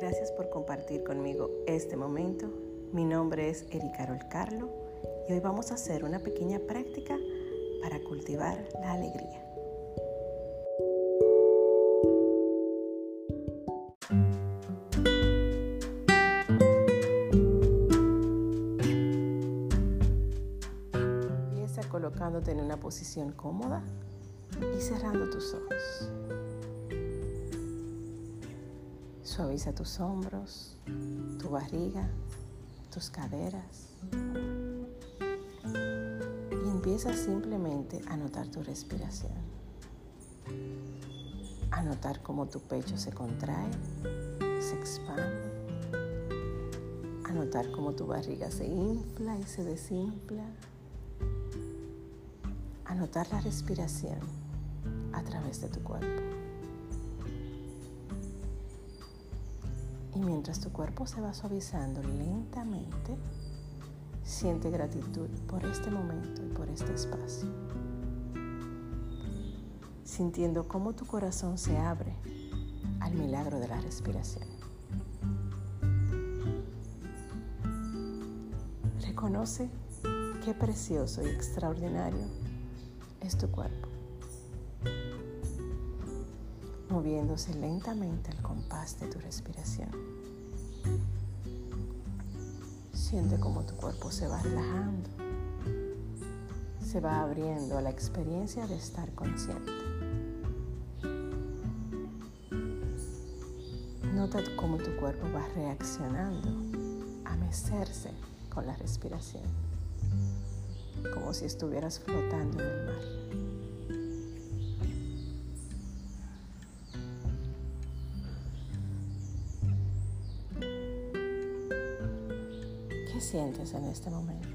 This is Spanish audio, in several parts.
Gracias por compartir conmigo este momento. Mi nombre es Erika Carlo y hoy vamos a hacer una pequeña práctica para cultivar la alegría. Empieza colocándote en una posición cómoda y cerrando tus ojos. Suaviza tus hombros, tu barriga, tus caderas. Y empieza simplemente a notar tu respiración. A notar cómo tu pecho se contrae, se expande. A notar cómo tu barriga se infla y se desinfla. A notar la respiración a través de tu cuerpo. Y mientras tu cuerpo se va suavizando lentamente, siente gratitud por este momento y por este espacio. Sintiendo cómo tu corazón se abre al milagro de la respiración. Reconoce qué precioso y extraordinario es tu cuerpo, moviéndose lentamente al compás de tu respiración. Siente como tu cuerpo se va relajando, se va abriendo a la experiencia de estar consciente. Nota cómo tu cuerpo va reaccionando a mecerse con la respiración, como si estuvieras flotando en el mar. Sientes en este momento?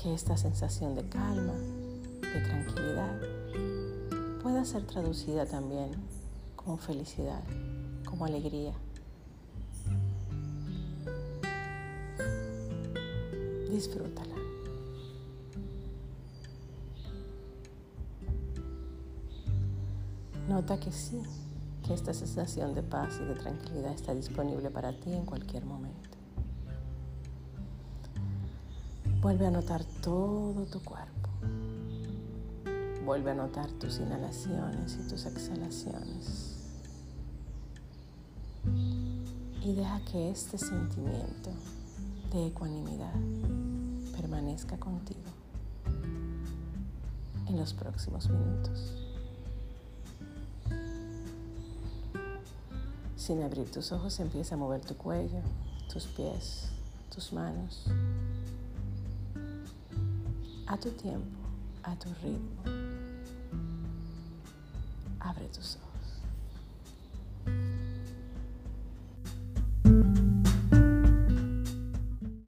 Que esta sensación de calma, de tranquilidad, pueda ser traducida también como felicidad, como alegría. Disfrútala. Nota que sí, esta sensación de paz y de tranquilidad está disponible para ti en cualquier momento. Vuelve a notar todo tu cuerpo. Vuelve a notar tus inhalaciones y tus exhalaciones. Y deja que este sentimiento de ecuanimidad permanezca contigo en los próximos minutos. Sin abrir tus ojos empieza a mover tu cuello, tus pies, tus manos. A tu tiempo, a tu ritmo. Abre tus ojos.